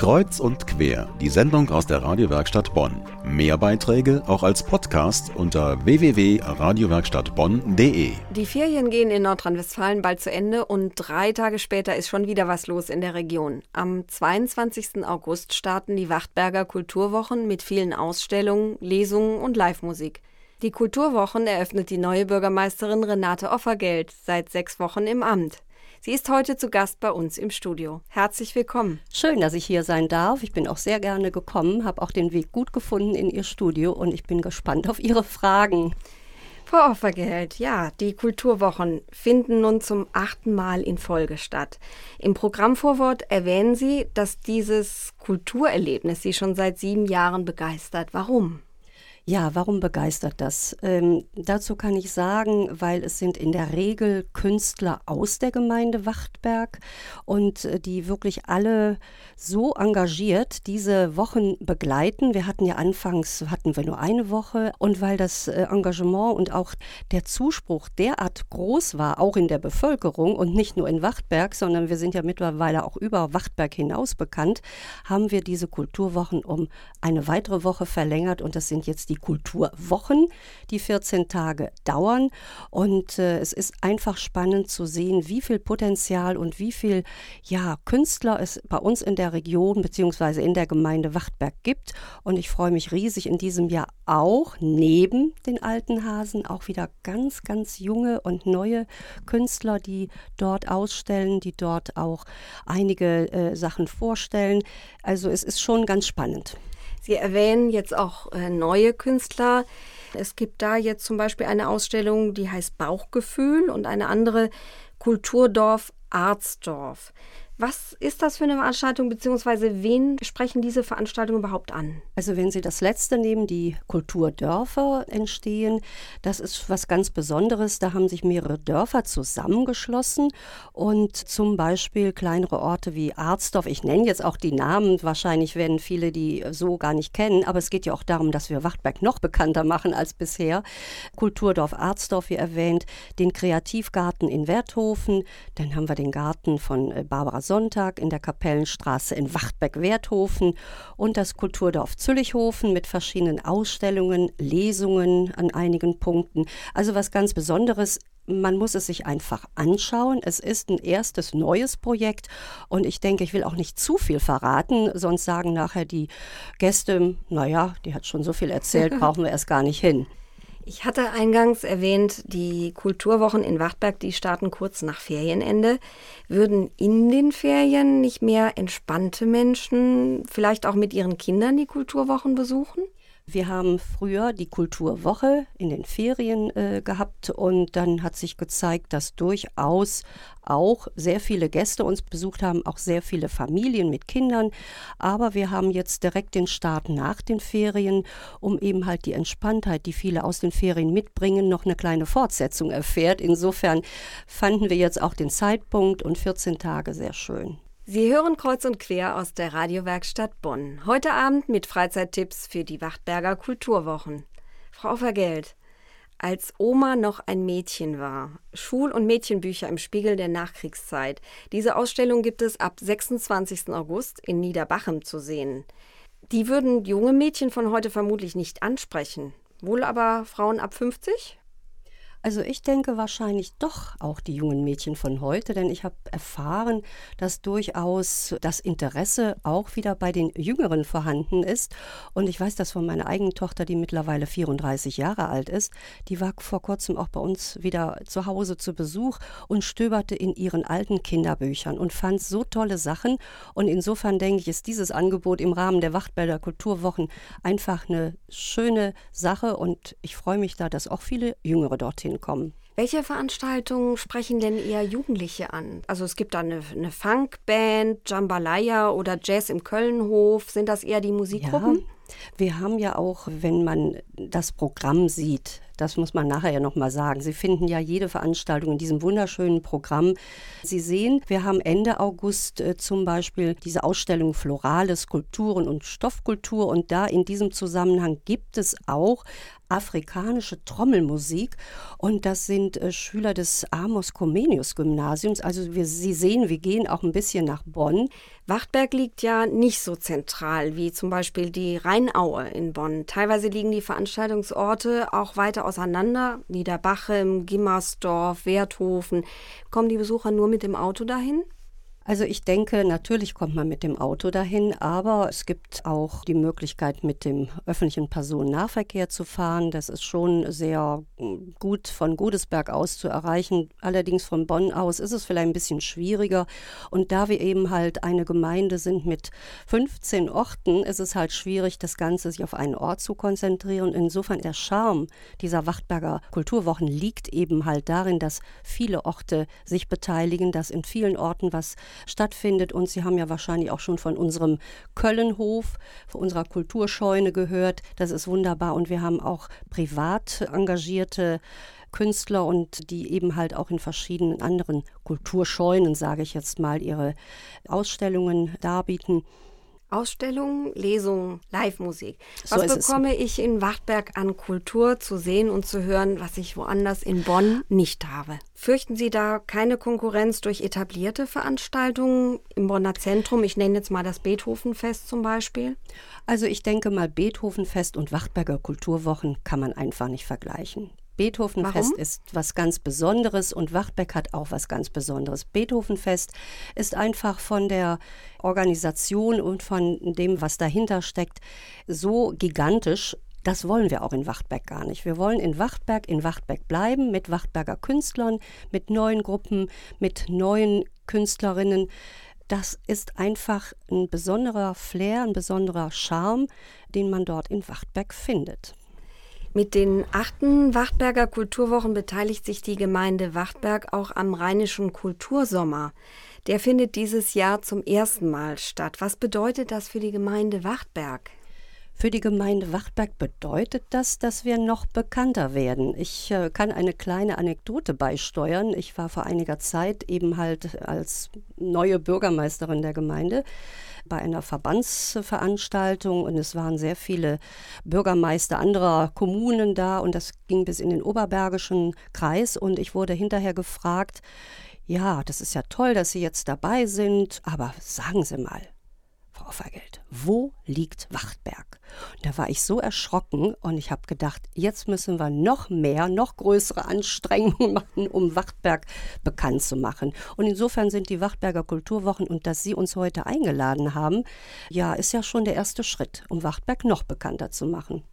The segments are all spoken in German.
Kreuz und quer, die Sendung aus der Radiowerkstatt Bonn. Mehr Beiträge auch als Podcast unter www.radiowerkstattbonn.de. Die Ferien gehen in Nordrhein-Westfalen bald zu Ende und drei Tage später ist schon wieder was los in der Region. Am 22. August starten die Wachtberger Kulturwochen mit vielen Ausstellungen, Lesungen und Live-Musik. Die Kulturwochen eröffnet die neue Bürgermeisterin Renate Offergeld seit sechs Wochen im Amt. Sie ist heute zu Gast bei uns im Studio. Herzlich willkommen. Schön, dass ich hier sein darf. Ich bin auch sehr gerne gekommen, habe auch den Weg gut gefunden in Ihr Studio und ich bin gespannt auf Ihre Fragen. Frau Offergeld, ja, die Kulturwochen finden nun zum achten Mal in Folge statt. Im Programmvorwort erwähnen Sie, dass dieses Kulturerlebnis Sie schon seit sieben Jahren begeistert. Warum? Ja, warum begeistert das? Ähm, dazu kann ich sagen, weil es sind in der Regel Künstler aus der Gemeinde Wachtberg und äh, die wirklich alle so engagiert diese Wochen begleiten. Wir hatten ja anfangs, hatten wir nur eine Woche und weil das äh, Engagement und auch der Zuspruch derart groß war, auch in der Bevölkerung und nicht nur in Wachtberg, sondern wir sind ja mittlerweile auch über Wachtberg hinaus bekannt, haben wir diese Kulturwochen um eine weitere Woche verlängert und das sind jetzt die Kulturwochen, die 14 Tage dauern. Und äh, es ist einfach spannend zu sehen, wie viel Potenzial und wie viel ja, Künstler es bei uns in der Region bzw. in der Gemeinde Wachtberg gibt. Und ich freue mich riesig in diesem Jahr auch neben den alten Hasen auch wieder ganz, ganz junge und neue Künstler, die dort ausstellen, die dort auch einige äh, Sachen vorstellen. Also es ist schon ganz spannend. Sie erwähnen jetzt auch äh, neue Künstler. Es gibt da jetzt zum Beispiel eine Ausstellung, die heißt Bauchgefühl und eine andere Kulturdorf Arzdorf. Was ist das für eine Veranstaltung, beziehungsweise wen sprechen diese Veranstaltungen überhaupt an? Also wenn Sie das letzte nehmen, die Kulturdörfer entstehen, das ist was ganz Besonderes. Da haben sich mehrere Dörfer zusammengeschlossen und zum Beispiel kleinere Orte wie Arzdorf, ich nenne jetzt auch die Namen, wahrscheinlich werden viele die so gar nicht kennen, aber es geht ja auch darum, dass wir Wachtberg noch bekannter machen als bisher. Kulturdorf Arzdorf, wie erwähnt, den Kreativgarten in Werthofen, dann haben wir den Garten von äh, Barbara Sonntag in der Kapellenstraße in Wachtbeck-Werthofen und das Kulturdorf Züllichhofen mit verschiedenen Ausstellungen, Lesungen an einigen Punkten. Also was ganz Besonderes man muss es sich einfach anschauen. Es ist ein erstes neues Projekt und ich denke, ich will auch nicht zu viel verraten, sonst sagen nachher die Gäste, naja, die hat schon so viel erzählt, brauchen wir erst gar nicht hin. Ich hatte eingangs erwähnt, die Kulturwochen in Wachtberg, die starten kurz nach Ferienende. Würden in den Ferien nicht mehr entspannte Menschen vielleicht auch mit ihren Kindern die Kulturwochen besuchen? Wir haben früher die Kulturwoche in den Ferien äh, gehabt und dann hat sich gezeigt, dass durchaus auch sehr viele Gäste uns besucht haben, auch sehr viele Familien mit Kindern. Aber wir haben jetzt direkt den Start nach den Ferien, um eben halt die Entspanntheit, die viele aus den Ferien mitbringen, noch eine kleine Fortsetzung erfährt. Insofern fanden wir jetzt auch den Zeitpunkt und 14 Tage sehr schön. Sie hören kreuz und quer aus der Radiowerkstatt Bonn. Heute Abend mit Freizeittipps für die Wachtberger Kulturwochen. Frau Vergeld, als Oma noch ein Mädchen war. Schul- und Mädchenbücher im Spiegel der Nachkriegszeit. Diese Ausstellung gibt es ab 26. August in Niederbachem zu sehen. Die würden junge Mädchen von heute vermutlich nicht ansprechen. Wohl aber Frauen ab 50? Also ich denke wahrscheinlich doch auch die jungen Mädchen von heute, denn ich habe erfahren, dass durchaus das Interesse auch wieder bei den Jüngeren vorhanden ist. Und ich weiß das von meiner eigenen Tochter, die mittlerweile 34 Jahre alt ist. Die war vor kurzem auch bei uns wieder zu Hause zu Besuch und stöberte in ihren alten Kinderbüchern und fand so tolle Sachen. Und insofern denke ich, ist dieses Angebot im Rahmen der Wachtbälder Kulturwochen einfach eine schöne Sache. Und ich freue mich da, dass auch viele Jüngere dorthin kommen. Welche Veranstaltungen sprechen denn eher Jugendliche an? Also es gibt da eine, eine Funkband, Jambalaya oder Jazz im Kölnhof. Sind das eher die Musikgruppen? Ja. Wir haben ja auch, wenn man das Programm sieht, das muss man nachher ja nochmal sagen. Sie finden ja jede Veranstaltung in diesem wunderschönen Programm. Sie sehen, wir haben Ende August äh, zum Beispiel diese Ausstellung Florale Skulpturen und Stoffkultur und da in diesem Zusammenhang gibt es auch afrikanische Trommelmusik und das sind äh, Schüler des Amos Comenius Gymnasiums. Also wir, Sie sehen, wir gehen auch ein bisschen nach Bonn. Wachtberg liegt ja nicht so zentral wie zum Beispiel die Rheinaue in Bonn. Teilweise liegen die Veranstaltungsorte auch weiter auseinander, Niederbachem, Gimmersdorf, Werthofen. Kommen die Besucher nur mit dem Auto dahin? Also ich denke, natürlich kommt man mit dem Auto dahin, aber es gibt auch die Möglichkeit, mit dem öffentlichen Personennahverkehr zu fahren. Das ist schon sehr hm, gut von Godesberg aus zu erreichen. Allerdings von Bonn aus ist es vielleicht ein bisschen schwieriger. Und da wir eben halt eine Gemeinde sind mit 15 Orten, ist es halt schwierig, das Ganze sich auf einen Ort zu konzentrieren. Insofern der Charme dieser Wachtberger Kulturwochen liegt eben halt darin, dass viele Orte sich beteiligen, dass in vielen Orten was stattfindet. Und Sie haben ja wahrscheinlich auch schon von unserem Köllenhof, von unserer Kulturscheune gehört. Das ist wunderbar. Und wir haben auch privat engagierte Künstler und die eben halt auch in verschiedenen anderen Kulturscheunen, sage ich jetzt mal, ihre Ausstellungen darbieten. Ausstellungen, Lesungen, Live-Musik. Was so bekomme ich in Wachtberg an Kultur zu sehen und zu hören, was ich woanders in Bonn nicht habe? Fürchten Sie da keine Konkurrenz durch etablierte Veranstaltungen im Bonner Zentrum? Ich nenne jetzt mal das Beethovenfest zum Beispiel. Also ich denke mal, Beethovenfest und Wachtberger Kulturwochen kann man einfach nicht vergleichen. Beethovenfest ist was ganz Besonderes und Wachtbeck hat auch was ganz Besonderes. Beethovenfest ist einfach von der Organisation und von dem, was dahinter steckt, so gigantisch. Das wollen wir auch in Wachtberg gar nicht. Wir wollen in Wachtberg in Wachtberg bleiben mit Wachtberger Künstlern, mit neuen Gruppen, mit neuen Künstlerinnen. Das ist einfach ein besonderer Flair, ein besonderer Charme, den man dort in Wachtberg findet. Mit den achten Wachtberger Kulturwochen beteiligt sich die Gemeinde Wachtberg auch am Rheinischen Kultursommer. Der findet dieses Jahr zum ersten Mal statt. Was bedeutet das für die Gemeinde Wachtberg? Für die Gemeinde Wachtberg bedeutet das, dass wir noch bekannter werden. Ich äh, kann eine kleine Anekdote beisteuern. Ich war vor einiger Zeit eben halt als neue Bürgermeisterin der Gemeinde bei einer Verbandsveranstaltung und es waren sehr viele Bürgermeister anderer Kommunen da und das ging bis in den Oberbergischen Kreis und ich wurde hinterher gefragt, ja, das ist ja toll, dass Sie jetzt dabei sind, aber sagen Sie mal, Frau Offergeld, wo liegt Wachtberg? Und da war ich so erschrocken und ich habe gedacht, jetzt müssen wir noch mehr, noch größere Anstrengungen machen, um Wachtberg bekannt zu machen. Und insofern sind die Wachtberger Kulturwochen und dass Sie uns heute eingeladen haben, ja, ist ja schon der erste Schritt, um Wachtberg noch bekannter zu machen.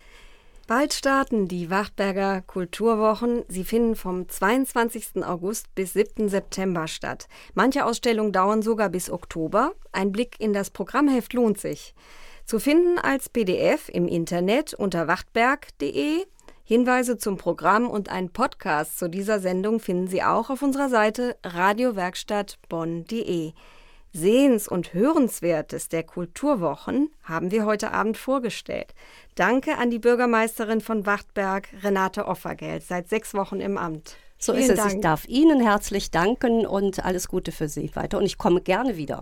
Bald starten die Wachtberger Kulturwochen. Sie finden vom 22. August bis 7. September statt. Manche Ausstellungen dauern sogar bis Oktober. Ein Blick in das Programmheft lohnt sich. Zu finden als PDF im Internet unter wachtberg.de. Hinweise zum Programm und einen Podcast zu dieser Sendung finden Sie auch auf unserer Seite radiowerkstattbonn.de. Sehens- und Hörenswertes der Kulturwochen haben wir heute Abend vorgestellt. Danke an die Bürgermeisterin von Wachtberg, Renate Offergeld, seit sechs Wochen im Amt. So Vielen ist es. Dank. Ich darf Ihnen herzlich danken und alles Gute für Sie weiter. Und ich komme gerne wieder.